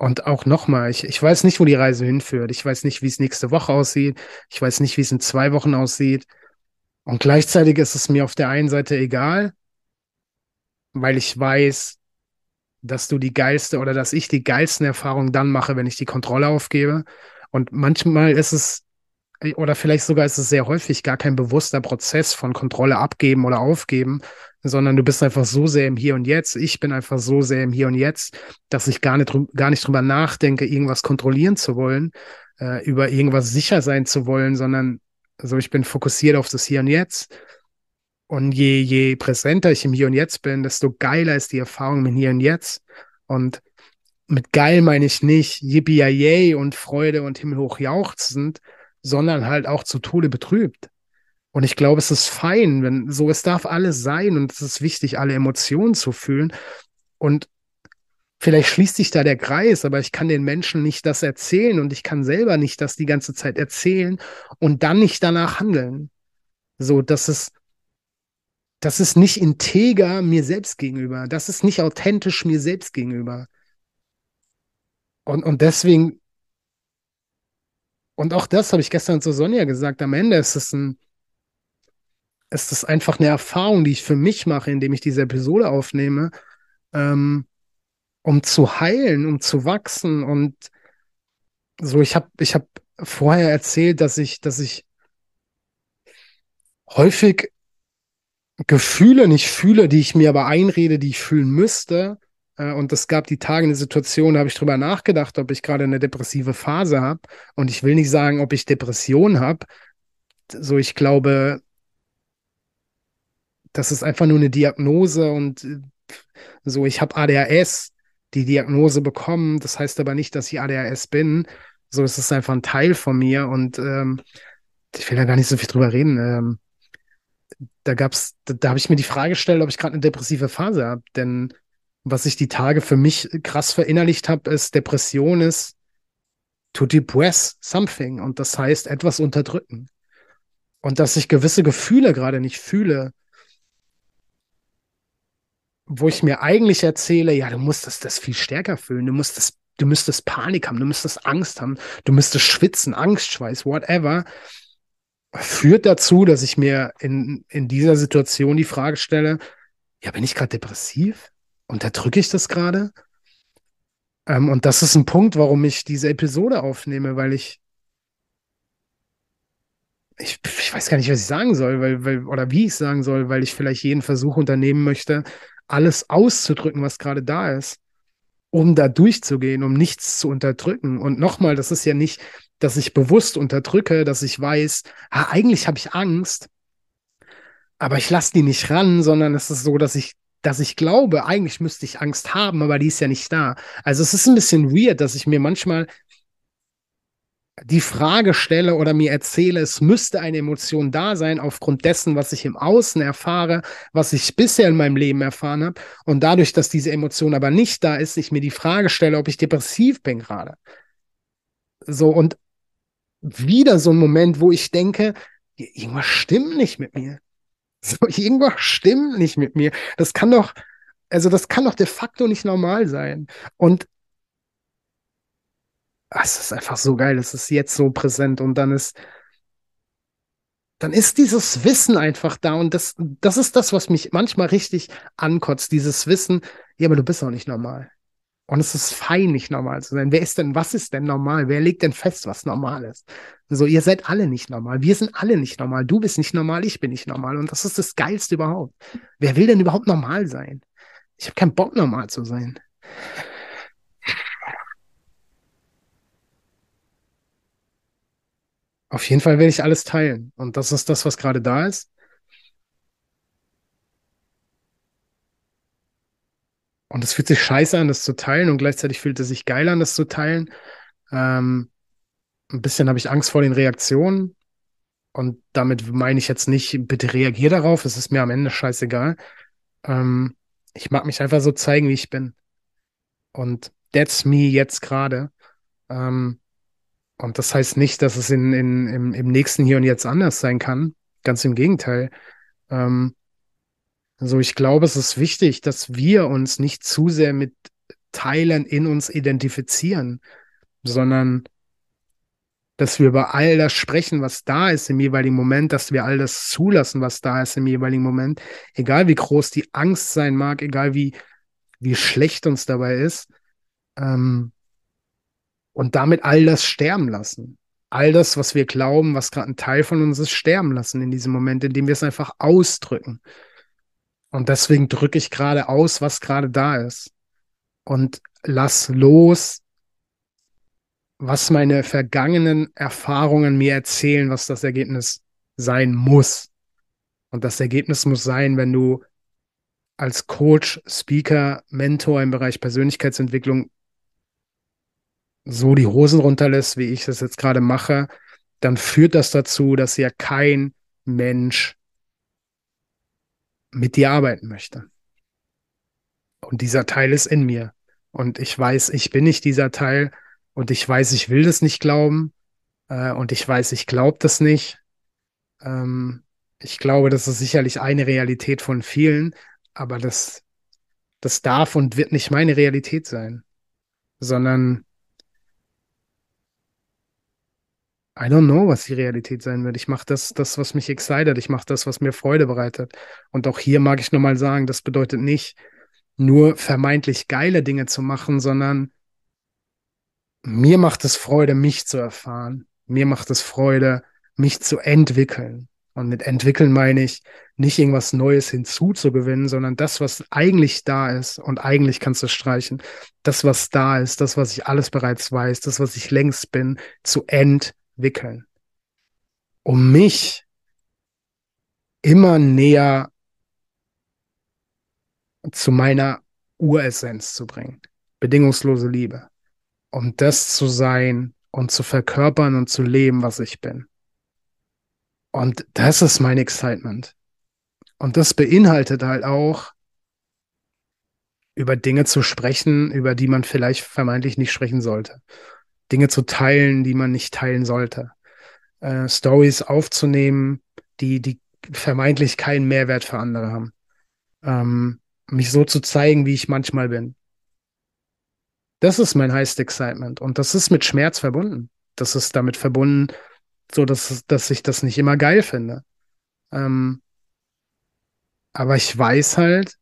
Und auch nochmal, ich, ich weiß nicht, wo die Reise hinführt. Ich weiß nicht, wie es nächste Woche aussieht. Ich weiß nicht, wie es in zwei Wochen aussieht. Und gleichzeitig ist es mir auf der einen Seite egal, weil ich weiß, dass du die geilste oder dass ich die geilsten Erfahrungen dann mache, wenn ich die Kontrolle aufgebe. Und manchmal ist es oder vielleicht sogar ist es sehr häufig gar kein bewusster Prozess von Kontrolle abgeben oder aufgeben, sondern du bist einfach so sehr im Hier und Jetzt. Ich bin einfach so sehr im Hier und Jetzt, dass ich gar nicht, gar nicht drüber nachdenke, irgendwas kontrollieren zu wollen, äh, über irgendwas sicher sein zu wollen, sondern so ich bin fokussiert auf das Hier und Jetzt. Und je, je präsenter ich im Hier und Jetzt bin, desto geiler ist die Erfahrung im Hier und Jetzt. Und mit geil meine ich nicht yippie und Freude und himmelhoch jauchzend, sondern halt auch zu Tode betrübt. Und ich glaube, es ist fein, wenn so, es darf alles sein und es ist wichtig, alle Emotionen zu fühlen. Und vielleicht schließt sich da der Kreis, aber ich kann den Menschen nicht das erzählen und ich kann selber nicht das die ganze Zeit erzählen und dann nicht danach handeln. So, das ist, das ist nicht integer mir selbst gegenüber. Das ist nicht authentisch mir selbst gegenüber. Und, und deswegen und auch das habe ich gestern zu Sonja gesagt. Am Ende ist es ein, ist es einfach eine Erfahrung, die ich für mich mache, indem ich diese Episode aufnehme, ähm, um zu heilen, um zu wachsen. Und so, ich habe, ich habe vorher erzählt, dass ich, dass ich häufig Gefühle nicht fühle, die ich mir aber einrede, die ich fühlen müsste. Äh, und es gab die Tage eine Situation, da habe ich drüber nachgedacht, ob ich gerade eine depressive Phase habe. Und ich will nicht sagen, ob ich Depression habe. So, ich glaube, das ist einfach nur eine Diagnose und äh, so, ich habe ADHS, die Diagnose bekommen. Das heißt aber nicht, dass ich ADHS bin. So, es ist einfach ein Teil von mir und ähm, ich will da gar nicht so viel drüber reden. Ähm, da gab's, da, da habe ich mir die Frage gestellt, ob ich gerade eine depressive Phase habe, denn was ich die Tage für mich krass verinnerlicht habe, ist, Depression ist to depress something und das heißt etwas unterdrücken. Und dass ich gewisse Gefühle gerade nicht fühle, wo ich mir eigentlich erzähle, ja, du musstest das viel stärker fühlen, du musstest, du müsstest Panik haben, du müsstest Angst haben, du müsstest schwitzen, Angstschweiß, whatever, führt dazu, dass ich mir in, in dieser Situation die Frage stelle, ja, bin ich gerade depressiv? Unterdrücke ich das gerade? Ähm, und das ist ein Punkt, warum ich diese Episode aufnehme, weil ich, ich, ich weiß gar nicht, was ich sagen soll, weil, weil, oder wie ich sagen soll, weil ich vielleicht jeden Versuch unternehmen möchte, alles auszudrücken, was gerade da ist, um da durchzugehen, um nichts zu unterdrücken. Und nochmal, das ist ja nicht, dass ich bewusst unterdrücke, dass ich weiß, ah, eigentlich habe ich Angst, aber ich lasse die nicht ran, sondern es ist so, dass ich dass ich glaube, eigentlich müsste ich Angst haben, aber die ist ja nicht da. Also es ist ein bisschen weird, dass ich mir manchmal die Frage stelle oder mir erzähle, es müsste eine Emotion da sein aufgrund dessen, was ich im Außen erfahre, was ich bisher in meinem Leben erfahren habe. Und dadurch, dass diese Emotion aber nicht da ist, ich mir die Frage stelle, ob ich depressiv bin gerade. So und wieder so ein Moment, wo ich denke, irgendwas stimmt nicht mit mir. So, irgendwas stimmt nicht mit mir. Das kann doch, also das kann doch de facto nicht normal sein. Und es ist einfach so geil, es ist jetzt so präsent und dann ist, dann ist dieses Wissen einfach da und das, das ist das, was mich manchmal richtig ankotzt, dieses Wissen, ja, aber du bist auch nicht normal. Und es ist fein, nicht normal zu sein. Wer ist denn, was ist denn normal? Wer legt denn fest, was normal ist? So, ihr seid alle nicht normal. Wir sind alle nicht normal. Du bist nicht normal, ich bin nicht normal. Und das ist das Geilste überhaupt. Wer will denn überhaupt normal sein? Ich habe keinen Bock, normal zu sein. Auf jeden Fall werde ich alles teilen. Und das ist das, was gerade da ist. Und es fühlt sich scheiße an, das zu teilen und gleichzeitig fühlt es sich geil an, das zu teilen. Ähm, ein bisschen habe ich Angst vor den Reaktionen. Und damit meine ich jetzt nicht, bitte reagier darauf, es ist mir am Ende scheißegal. Ähm, ich mag mich einfach so zeigen, wie ich bin. Und that's me jetzt gerade. Ähm, und das heißt nicht, dass es in, in, im, im nächsten Hier und Jetzt anders sein kann. Ganz im Gegenteil. Ähm, also ich glaube, es ist wichtig, dass wir uns nicht zu sehr mit Teilen in uns identifizieren, sondern dass wir über all das sprechen, was da ist im jeweiligen Moment, dass wir all das zulassen, was da ist im jeweiligen Moment, egal wie groß die Angst sein mag, egal wie, wie schlecht uns dabei ist, ähm, und damit all das sterben lassen. All das, was wir glauben, was gerade ein Teil von uns ist, sterben lassen in diesem Moment, indem wir es einfach ausdrücken. Und deswegen drücke ich gerade aus, was gerade da ist. Und lass los, was meine vergangenen Erfahrungen mir erzählen, was das Ergebnis sein muss. Und das Ergebnis muss sein, wenn du als Coach, Speaker, Mentor im Bereich Persönlichkeitsentwicklung so die Hosen runterlässt, wie ich das jetzt gerade mache, dann führt das dazu, dass ja kein Mensch mit dir arbeiten möchte. Und dieser Teil ist in mir. Und ich weiß, ich bin nicht dieser Teil. Und ich weiß, ich will das nicht glauben. Äh, und ich weiß, ich glaube das nicht. Ähm, ich glaube, das ist sicherlich eine Realität von vielen. Aber das, das darf und wird nicht meine Realität sein. Sondern I don't know, was die Realität sein wird. Ich mache das, das, was mich excited. Ich mache das, was mir Freude bereitet. Und auch hier mag ich nochmal sagen, das bedeutet nicht, nur vermeintlich geile Dinge zu machen, sondern mir macht es Freude, mich zu erfahren. Mir macht es Freude, mich zu entwickeln. Und mit entwickeln meine ich, nicht irgendwas Neues hinzuzugewinnen, sondern das, was eigentlich da ist, und eigentlich kannst du streichen, das, was da ist, das, was ich alles bereits weiß, das, was ich längst bin, zu entwickeln wickeln, um mich immer näher zu meiner Uressenz zu bringen. Bedingungslose Liebe. Um das zu sein und zu verkörpern und zu leben, was ich bin. Und das ist mein Excitement. Und das beinhaltet halt auch, über Dinge zu sprechen, über die man vielleicht vermeintlich nicht sprechen sollte. Dinge zu teilen, die man nicht teilen sollte. Äh, Stories aufzunehmen, die, die vermeintlich keinen Mehrwert für andere haben. Ähm, mich so zu zeigen, wie ich manchmal bin. Das ist mein highest excitement. Und das ist mit Schmerz verbunden. Das ist damit verbunden, so dass, dass ich das nicht immer geil finde. Ähm, aber ich weiß halt,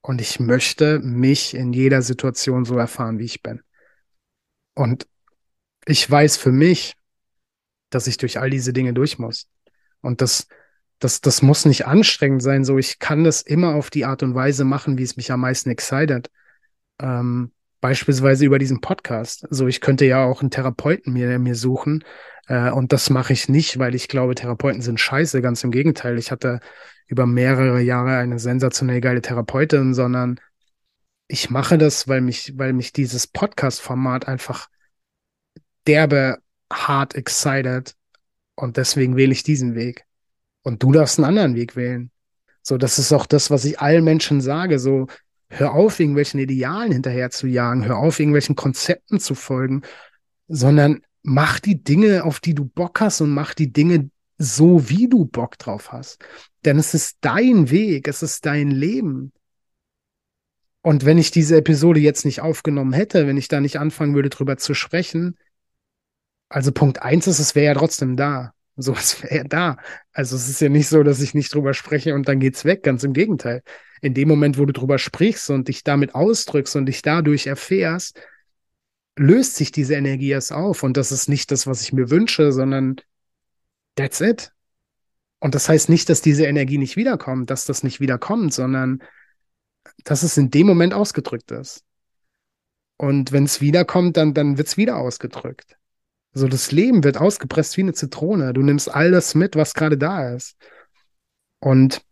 und ich möchte mich in jeder Situation so erfahren, wie ich bin. Und ich weiß für mich, dass ich durch all diese Dinge durch muss. Und das, das, das muss nicht anstrengend sein. So, ich kann das immer auf die Art und Weise machen, wie es mich am meisten excited. Ähm, beispielsweise über diesen Podcast. So, ich könnte ja auch einen Therapeuten mir, mir suchen. Äh, und das mache ich nicht, weil ich glaube, Therapeuten sind scheiße. Ganz im Gegenteil. Ich hatte über mehrere Jahre eine sensationell geile Therapeutin, sondern ich mache das, weil mich, weil mich dieses Podcast-Format einfach derbe hart excited und deswegen wähle ich diesen Weg. Und du darfst einen anderen Weg wählen. So, das ist auch das, was ich allen Menschen sage. So, hör auf, irgendwelchen Idealen hinterher zu jagen, hör auf, irgendwelchen Konzepten zu folgen, sondern mach die Dinge, auf die du Bock hast und mach die Dinge so, wie du Bock drauf hast. Denn es ist dein Weg, es ist dein Leben. Und wenn ich diese Episode jetzt nicht aufgenommen hätte, wenn ich da nicht anfangen würde, drüber zu sprechen, also Punkt eins ist, es wäre ja trotzdem da. So, es wäre ja da. Also es ist ja nicht so, dass ich nicht drüber spreche und dann geht's weg. Ganz im Gegenteil. In dem Moment, wo du drüber sprichst und dich damit ausdrückst und dich dadurch erfährst, löst sich diese Energie erst auf. Und das ist nicht das, was ich mir wünsche, sondern that's it. Und das heißt nicht, dass diese Energie nicht wiederkommt, dass das nicht wiederkommt, sondern dass es in dem Moment ausgedrückt ist. Und wenn es wiederkommt, dann, dann wird es wieder ausgedrückt. So, das Leben wird ausgepresst wie eine Zitrone. Du nimmst all das mit, was gerade da ist. Und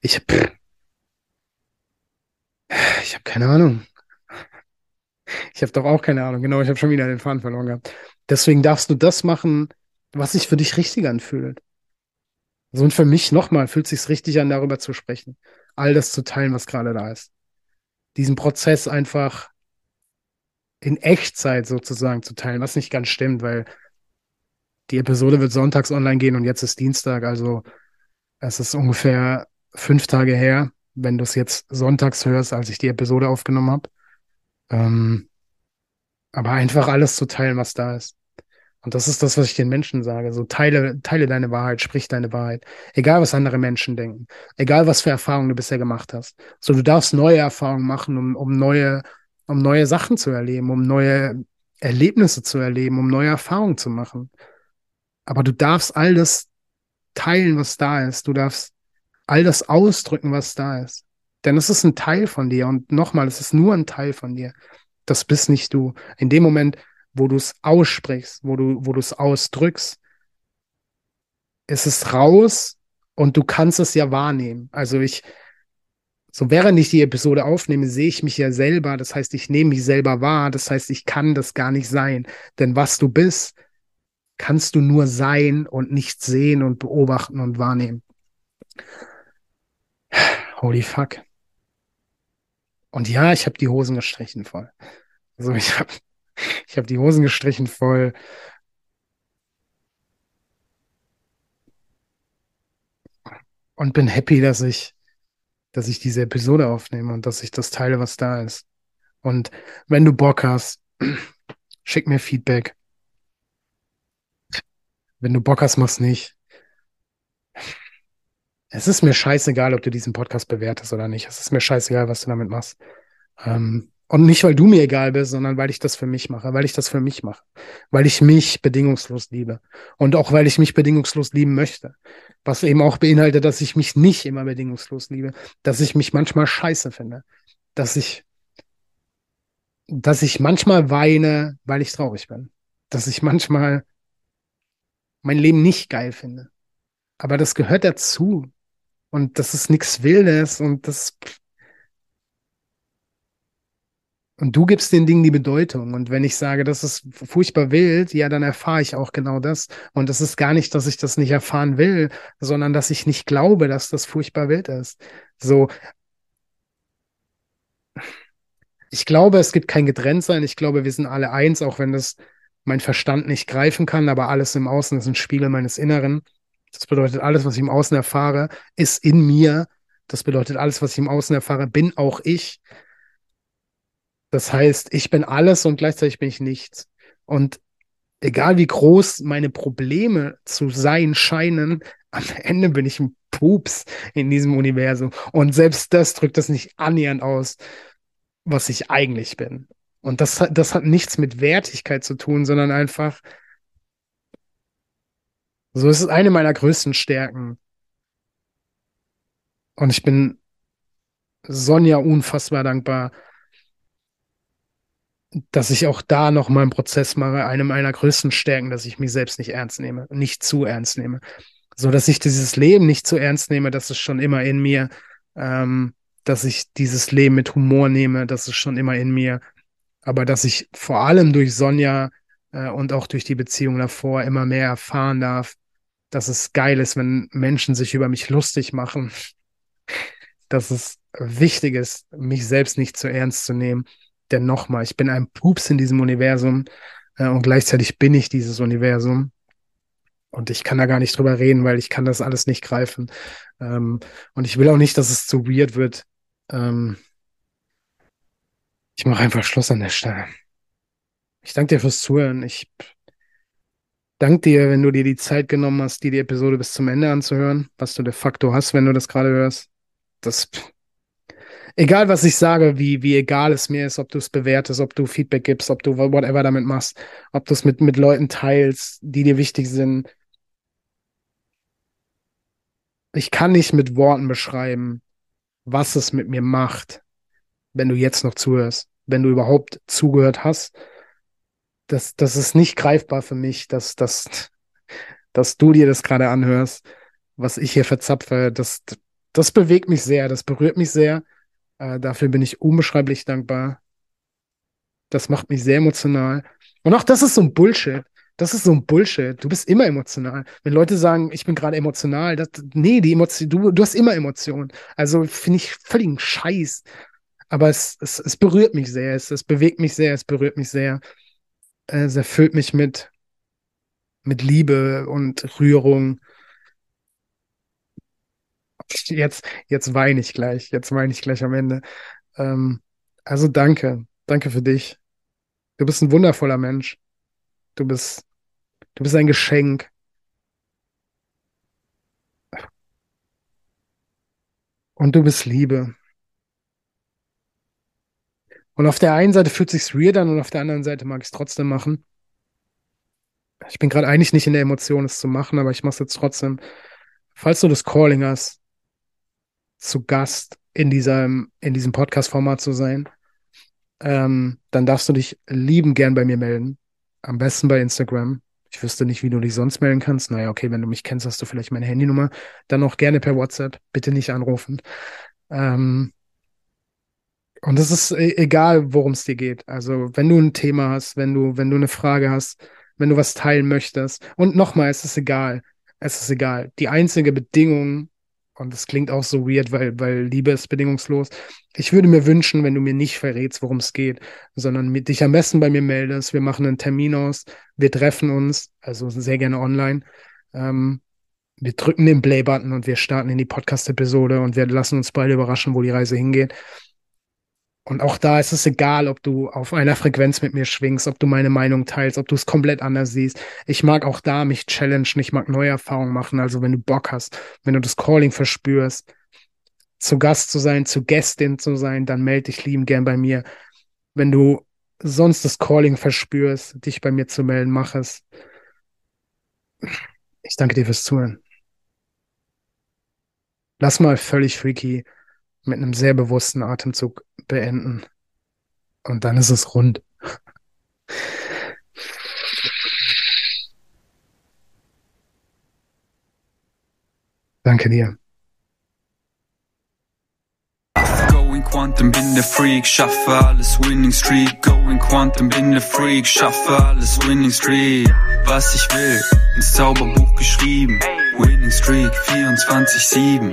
ich, ich habe keine Ahnung. Ich habe doch auch keine Ahnung. Genau, ich habe schon wieder den Faden verloren gehabt. Deswegen darfst du das machen, was sich für dich richtig anfühlt. So und für mich nochmal fühlt es sich richtig an, darüber zu sprechen. All das zu teilen, was gerade da ist. Diesen Prozess einfach in Echtzeit sozusagen zu teilen, was nicht ganz stimmt, weil die Episode wird sonntags online gehen und jetzt ist Dienstag, also es ist ungefähr fünf Tage her, wenn du es jetzt sonntags hörst, als ich die Episode aufgenommen habe. Ähm, aber einfach alles zu teilen, was da ist. Und das ist das, was ich den Menschen sage. So teile, teile deine Wahrheit, sprich deine Wahrheit. Egal, was andere Menschen denken. Egal, was für Erfahrungen du bisher gemacht hast. So, du darfst neue Erfahrungen machen, um, um neue, um neue Sachen zu erleben, um neue Erlebnisse zu erleben, um neue Erfahrungen zu machen. Aber du darfst all das teilen, was da ist. Du darfst all das ausdrücken, was da ist. Denn es ist ein Teil von dir. Und nochmal, es ist nur ein Teil von dir. Das bist nicht du. In dem Moment, wo du es aussprichst, wo du, wo du es ausdrückst, ist es raus und du kannst es ja wahrnehmen. Also ich, so während ich die Episode aufnehme, sehe ich mich ja selber. Das heißt, ich nehme mich selber wahr. Das heißt, ich kann das gar nicht sein. Denn was du bist, kannst du nur sein und nicht sehen und beobachten und wahrnehmen. Holy fuck. Und ja, ich habe die Hosen gestrichen voll. Also ich habe ich hab die Hosen gestrichen voll. Und bin happy, dass ich, dass ich diese Episode aufnehme und dass ich das teile, was da ist. Und wenn du Bock hast, schick mir Feedback. Wenn du Bock hast, mach's nicht. Es ist mir scheißegal, ob du diesen Podcast bewertest oder nicht. Es ist mir scheißegal, was du damit machst. Ähm, und nicht, weil du mir egal bist, sondern weil ich das für mich mache, weil ich das für mich mache, weil ich mich bedingungslos liebe und auch weil ich mich bedingungslos lieben möchte. Was eben auch beinhaltet, dass ich mich nicht immer bedingungslos liebe, dass ich mich manchmal scheiße finde, dass ich, dass ich manchmal weine, weil ich traurig bin, dass ich manchmal mein Leben nicht geil finde. Aber das gehört dazu. Und das ist nichts Wildes und das und du gibst den Dingen die Bedeutung. Und wenn ich sage, das ist furchtbar wild, ja, dann erfahre ich auch genau das. Und es ist gar nicht, dass ich das nicht erfahren will, sondern dass ich nicht glaube, dass das furchtbar wild ist. So. Ich glaube, es gibt kein Getrenntsein. Ich glaube, wir sind alle eins, auch wenn das mein Verstand nicht greifen kann, aber alles im Außen ist ein Spiegel meines Inneren. Das bedeutet, alles, was ich im Außen erfahre, ist in mir. Das bedeutet, alles, was ich im Außen erfahre, bin auch ich. Das heißt, ich bin alles und gleichzeitig bin ich nichts. Und egal wie groß meine Probleme zu sein scheinen, am Ende bin ich ein Pups in diesem Universum. Und selbst das drückt das nicht annähernd aus, was ich eigentlich bin. Und das, das hat nichts mit Wertigkeit zu tun, sondern einfach, so ist es eine meiner größten Stärken. Und ich bin Sonja unfassbar dankbar, dass ich auch da noch mal einen Prozess mache, eine meiner größten Stärken, dass ich mich selbst nicht ernst nehme, nicht zu ernst nehme. So dass ich dieses Leben nicht zu ernst nehme, das ist schon immer in mir, ähm, dass ich dieses Leben mit Humor nehme, das ist schon immer in mir. Aber dass ich vor allem durch Sonja äh, und auch durch die Beziehung davor immer mehr erfahren darf, dass es geil ist, wenn Menschen sich über mich lustig machen, dass es wichtig ist, mich selbst nicht zu ernst zu nehmen denn nochmal, ich bin ein Pups in diesem Universum äh, und gleichzeitig bin ich dieses Universum. Und ich kann da gar nicht drüber reden, weil ich kann das alles nicht greifen. Ähm, und ich will auch nicht, dass es zu weird wird. Ähm, ich mache einfach Schluss an der Stelle. Ich danke dir fürs Zuhören. Ich danke dir, wenn du dir die Zeit genommen hast, dir die Episode bis zum Ende anzuhören, was du de facto hast, wenn du das gerade hörst. Das egal was ich sage, wie, wie egal es mir ist, ob du es bewertest, ob du Feedback gibst, ob du whatever damit machst, ob du es mit, mit Leuten teilst, die dir wichtig sind. Ich kann nicht mit Worten beschreiben, was es mit mir macht, wenn du jetzt noch zuhörst, wenn du überhaupt zugehört hast. Das, das ist nicht greifbar für mich, dass, dass, dass du dir das gerade anhörst, was ich hier verzapfe. Das, das bewegt mich sehr, das berührt mich sehr. Äh, dafür bin ich unbeschreiblich dankbar. Das macht mich sehr emotional. Und auch das ist so ein Bullshit. Das ist so ein Bullshit. Du bist immer emotional. Wenn Leute sagen, ich bin gerade emotional, das, nee, die Emotion, du, du hast immer Emotionen. Also finde ich völligen Scheiß. Aber es, es, es berührt mich sehr, es, es bewegt mich sehr, es berührt mich sehr. Es erfüllt mich mit, mit Liebe und Rührung. Jetzt, jetzt weine ich gleich, jetzt weine ich gleich am Ende. Ähm, also danke, danke für dich. Du bist ein wundervoller Mensch. Du bist, du bist ein Geschenk. Und du bist Liebe. Und auf der einen Seite fühlt sich's weird an und auf der anderen Seite mag ich es trotzdem machen. Ich bin gerade eigentlich nicht in der Emotion, es zu machen, aber ich mache es jetzt trotzdem. Falls du das Calling hast, zu Gast in diesem, in diesem Podcast-Format zu sein, ähm, dann darfst du dich lieben gern bei mir melden. Am besten bei Instagram. Ich wüsste nicht, wie du dich sonst melden kannst. Naja, okay, wenn du mich kennst, hast du vielleicht meine Handynummer. Dann auch gerne per WhatsApp. Bitte nicht anrufen. Ähm, und es ist e-, egal, worum es dir geht. Also, wenn du ein Thema hast, wenn du, wenn du eine Frage hast, wenn du was teilen möchtest. Und nochmal, es ist egal. Es ist egal. Die einzige Bedingung, und das klingt auch so weird, weil, weil Liebe ist bedingungslos. Ich würde mir wünschen, wenn du mir nicht verrätst, worum es geht, sondern mit dich am besten bei mir meldest. Wir machen einen Termin aus, wir treffen uns, also sehr gerne online. Ähm, wir drücken den Play-Button und wir starten in die Podcast-Episode und wir lassen uns beide überraschen, wo die Reise hingeht. Und auch da ist es egal, ob du auf einer Frequenz mit mir schwingst, ob du meine Meinung teilst, ob du es komplett anders siehst. Ich mag auch da mich challengen, ich mag neue Erfahrungen machen. Also wenn du Bock hast, wenn du das Calling verspürst, zu Gast zu sein, zu Gästin zu sein, dann melde dich lieben gern bei mir. Wenn du sonst das Calling verspürst, dich bei mir zu melden, mach es. Ich danke dir fürs Zuhören. Lass mal völlig freaky mit einem sehr bewussten Atemzug beenden. Und dann ist es rund. Danke dir. Going Quantum, bin der Freak, schaffe alles Winning Streak. Going Quantum, bin der Freak, schaffe alles Winning Streak. Was ich will, ins Zauberbuch geschrieben. Winning Streak 24-7.